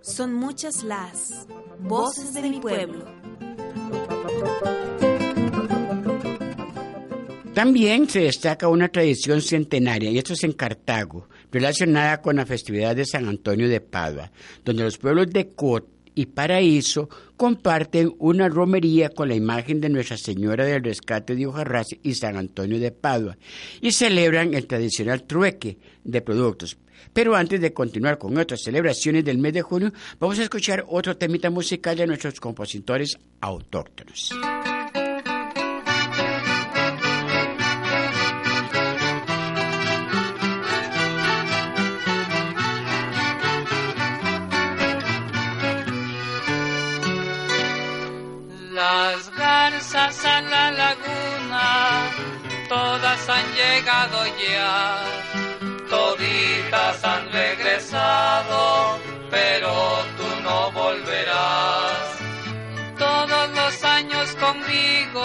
Son muchas las voces de mi pueblo. También se destaca una tradición centenaria, y esto es en Cartago, relacionada con la festividad de San Antonio de Padua, donde los pueblos de Cot y Paraíso comparten una romería con la imagen de Nuestra Señora del Rescate de Hojarras y San Antonio de Padua y celebran el tradicional trueque de productos. Pero antes de continuar con otras celebraciones del mes de junio, vamos a escuchar otro temita musical de nuestros compositores autóctonos. A la laguna, todas han llegado ya, toditas han regresado, pero tú no volverás. Todos los años conmigo,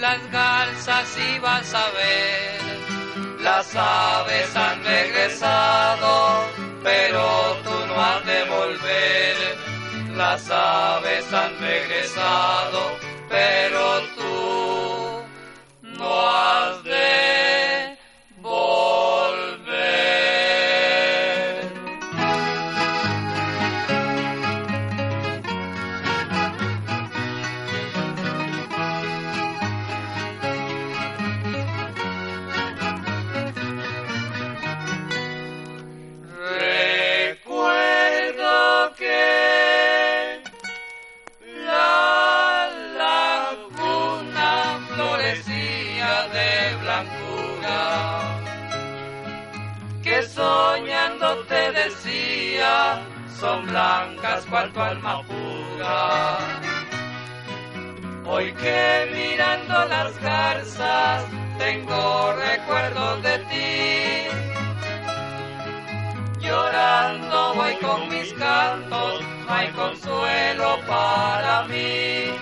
las garzas ibas a ver, las aves han regresado, pero tú no has de volver. Las aves han regresado, son blancas cual tu alma. Hoy que mirando las garzas tengo recuerdos de ti. Llorando voy con mis cantos, no hay consuelo para mí.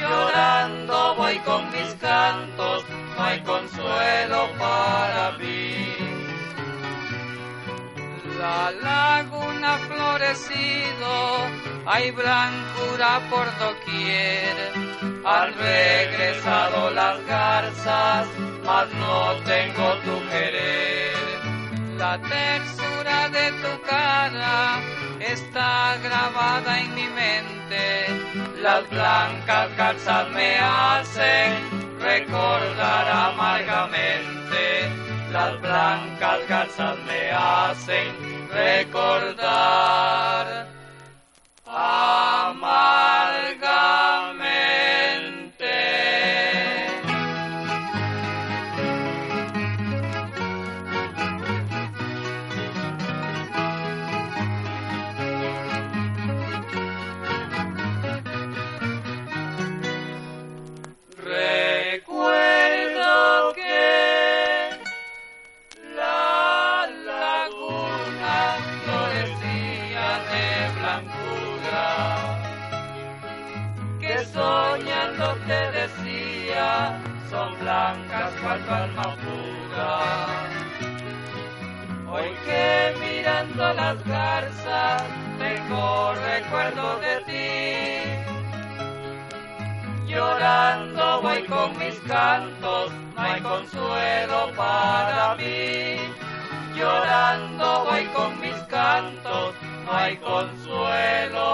Llorando voy con mis cantos, no hay consuelo para mí. La ha florecido, hay blancura por doquier. Han regresado las garzas, mas no tengo tu querer. La tersura de tu cara está grabada en mi mente. Las blancas garzas me hacen recordar amargamente. Las blancas garzas me hacen recordar soñando te decía, son blancas cual tu alma pura. Hoy que mirando las garzas tengo recuerdo de ti. Llorando voy con mis cantos, no hay consuelo para mí. Llorando voy con mis cantos, no hay consuelo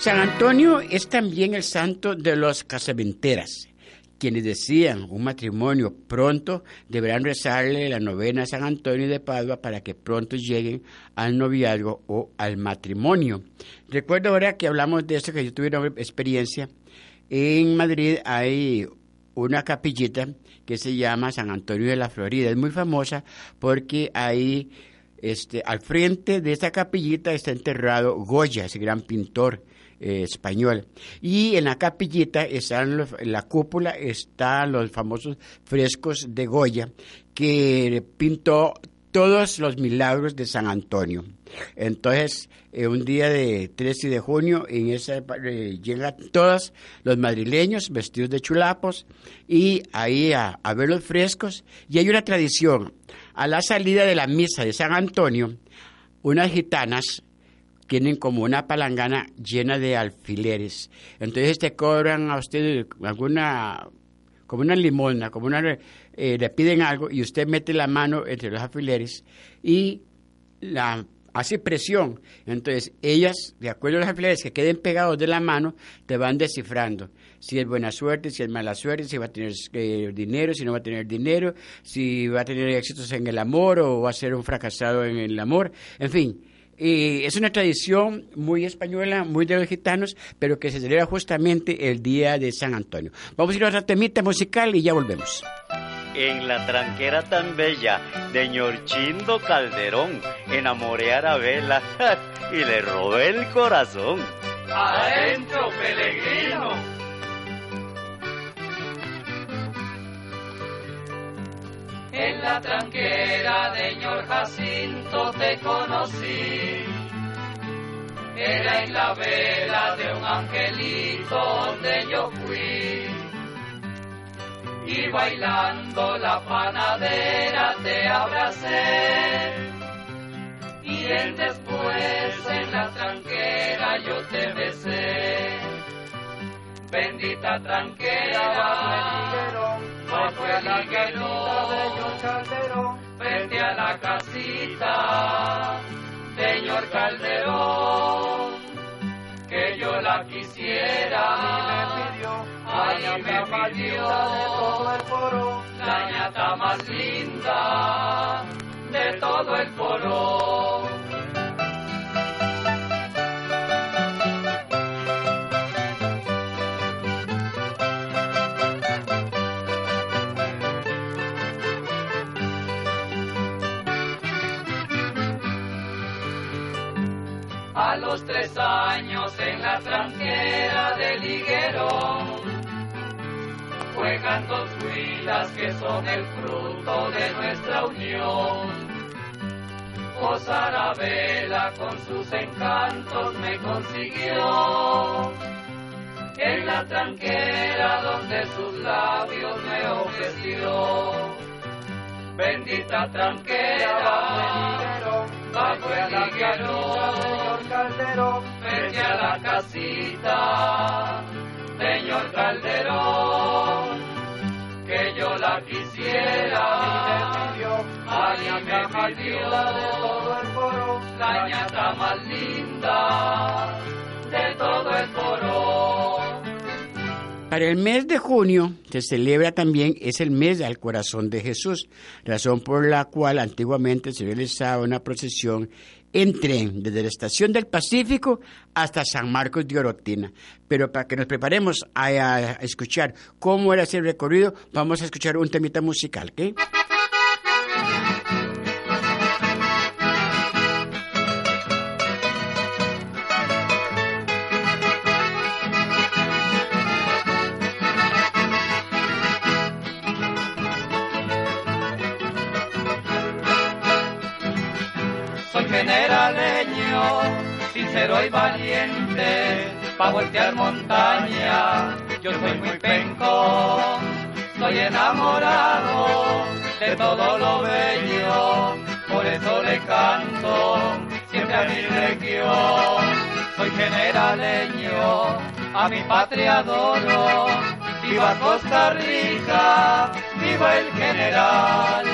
San Antonio es también el santo de los casaventeras, quienes decían un matrimonio pronto deberán rezarle la novena a San Antonio de Padua para que pronto lleguen al noviazgo o al matrimonio. Recuerdo ahora que hablamos de esto, que yo tuve una experiencia. En Madrid hay una capillita que se llama San Antonio de la Florida. Es muy famosa porque ahí, este, al frente de esta capillita está enterrado Goya, ese gran pintor eh, español. Y en la capillita, están los- en la cúpula, están los famosos frescos de Goya, que pintó todos los milagros de San Antonio. Entonces, eh, un día de 13 de junio, en esa, eh, llegan todos los madrileños vestidos de chulapos y ahí a, a ver los frescos. Y hay una tradición, a la salida de la misa de San Antonio, unas gitanas tienen como una palangana llena de alfileres. Entonces te cobran a usted alguna, como una limosna, como una, eh, le piden algo y usted mete la mano entre los alfileres y la hace presión. Entonces, ellas, de acuerdo a los alfileres que queden pegados de la mano, te van descifrando. Si es buena suerte, si es mala suerte, si va a tener eh, dinero, si no va a tener dinero, si va a tener éxitos en el amor o va a ser un fracasado en el amor. En fin, y es una tradición muy española, muy de los gitanos, pero que se celebra justamente el día de San Antonio. Vamos a ir a otra temita musical y ya volvemos. En la tranquera tan bella de Ñorchindo Calderón, enamoré a Arabela y le robé el corazón. Adentro, peregrino. En la tranquera de Ñor Jacinto te conocí. Era en la vela de un angelito donde yo fui. Y bailando la panadera te abracé. Y en después en la tranquera yo te besé. Bendita tranquera, bajo el higuerón, frente a la casita, señor Calderón, que yo la quisiera, ay me pidió, la ñata más linda de todo el foro. Juegan dos huilas que son el fruto de nuestra unión. Oh Sarabela con sus encantos me consiguió. En la tranquera donde sus labios me ofreció. Bendita tranquera, bajo el higuerón, frente a la casita, señor Calderón, quisiera, ay me pidió, la ñata más linda de todo el foro. Para el mes de junio se celebra también, es el mes del corazón de Jesús, razón por la cual antiguamente se realizaba una procesión en tren desde la estación del Pacífico hasta San Marcos de Orotina. Pero para que nos preparemos a, a escuchar cómo era ese recorrido, vamos a escuchar un temita musical, ¿qué? Soy generaleño, sincero y valiente, pa' voltear montaña, yo soy muy penco, soy enamorado de todo lo bello, por eso le canto siempre a mi región. Soy generaleño, a mi patria adoro, viva Costa Rica, viva el general,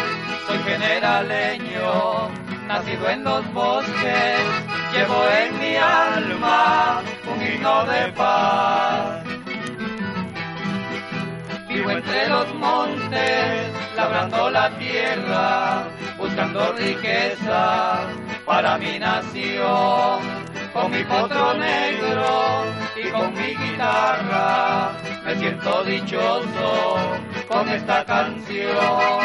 soy generaleño nacido en los bosques, llevo en mi alma un himno de paz. Vivo entre los montes, labrando la tierra, buscando riqueza para mi nación. Con mi potro negro y con mi guitarra, me siento dichoso con esta canción.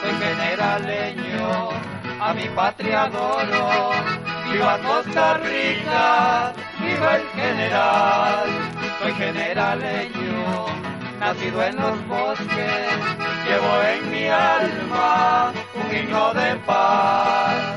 Soy generaleño a mi patria adoro. Viva Costa Rica, viva el general. Soy generaleño, nacido en los bosques, llevo en mi alma un himno de paz.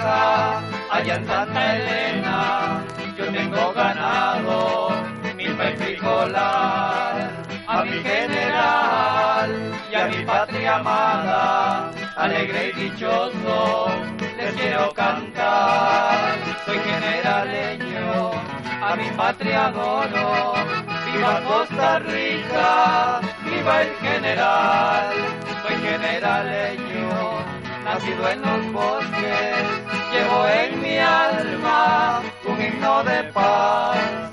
Allá en Santa Elena, yo tengo ganado y frijolar. A mi general y a mi patria amada, alegre y dichoso, les quiero cantar. Soy generaleño, a mi patria adoro. Viva Costa Rica, viva el general. Soy generaleño, nacido en los bosques, llevo en mi alma un himno de paz.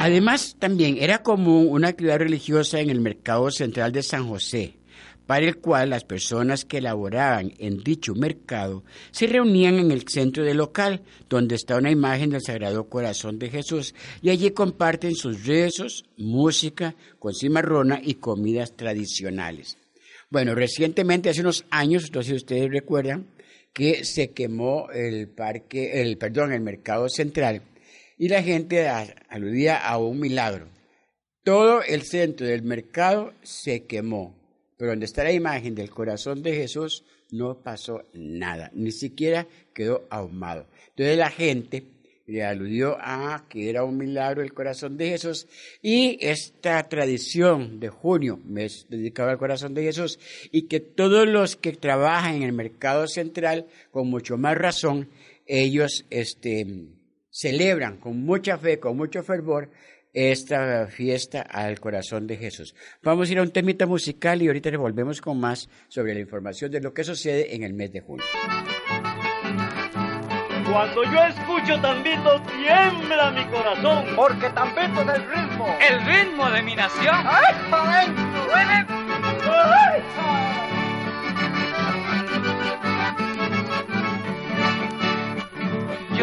Además, también era común una actividad religiosa en el mercado central de San José, para el cual las personas que laboraban en dicho mercado se reunían en el centro del local, donde está una imagen del Sagrado Corazón de Jesús, y allí comparten sus rezos, música, con cimarrona y comidas tradicionales. Bueno, recientemente, hace unos años, no sé si ustedes recuerdan, que se quemó el parque, el perdón, el mercado central y la gente aludía a un milagro. Todo el centro del mercado se quemó, pero donde está la imagen del corazón de Jesús no pasó nada, ni siquiera quedó ahumado. Entonces la gente le aludió a que era un milagro el corazón de Jesús y esta tradición de junio, mes dedicado al corazón de Jesús, y que todos los que trabajan en el mercado central, con mucho más razón, ellos este, celebran con mucha fe, con mucho fervor, esta fiesta al corazón de Jesús. Vamos a ir a un temita musical y ahorita volvemos con más sobre la información de lo que sucede en el mes de junio. Cuando yo escucho Tambito, tiembla mi corazón. Porque Tambito es el ritmo. El ritmo de mi nación. ¡Ay, joven! ¡Ay,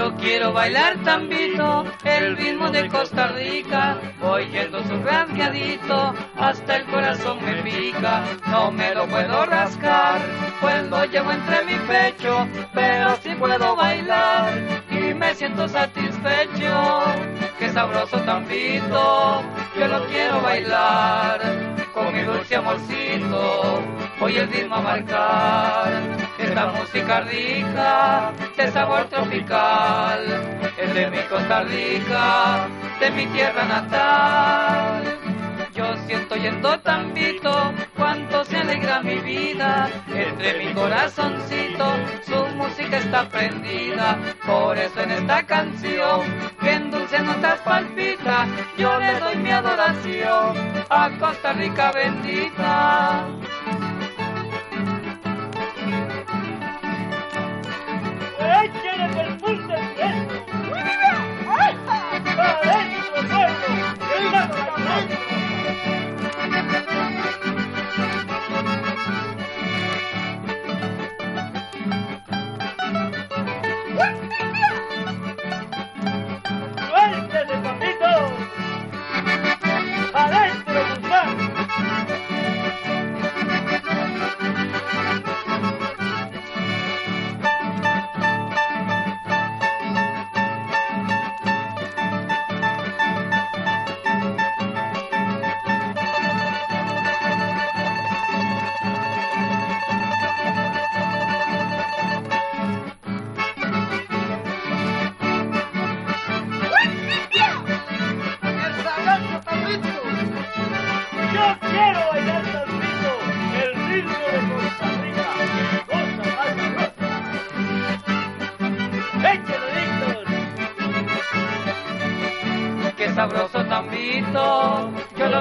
Yo quiero bailar tambito, el ritmo de Costa Rica, oyendo su rasgadito, hasta el corazón me pica, no me lo puedo rascar, pues lo llevo entre mi pecho, pero sí puedo bailar. Y me siento satisfecho, qué sabroso tambito, yo lo quiero bailar, con mi dulce amorcito, voy el ritmo a marcar. Esta música rica, de sabor tropical, es de mi Costa Rica, de mi tierra natal. Yo siento yendo tambito, cuánto se alegra mi vida, entre mi corazoncito, su música está prendida, por eso en esta canción, que en dulce notas palpita, yo le doy mi adoración a Costa Rica bendita.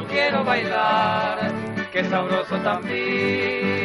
Quiero bailar. Qué sabroso tambito.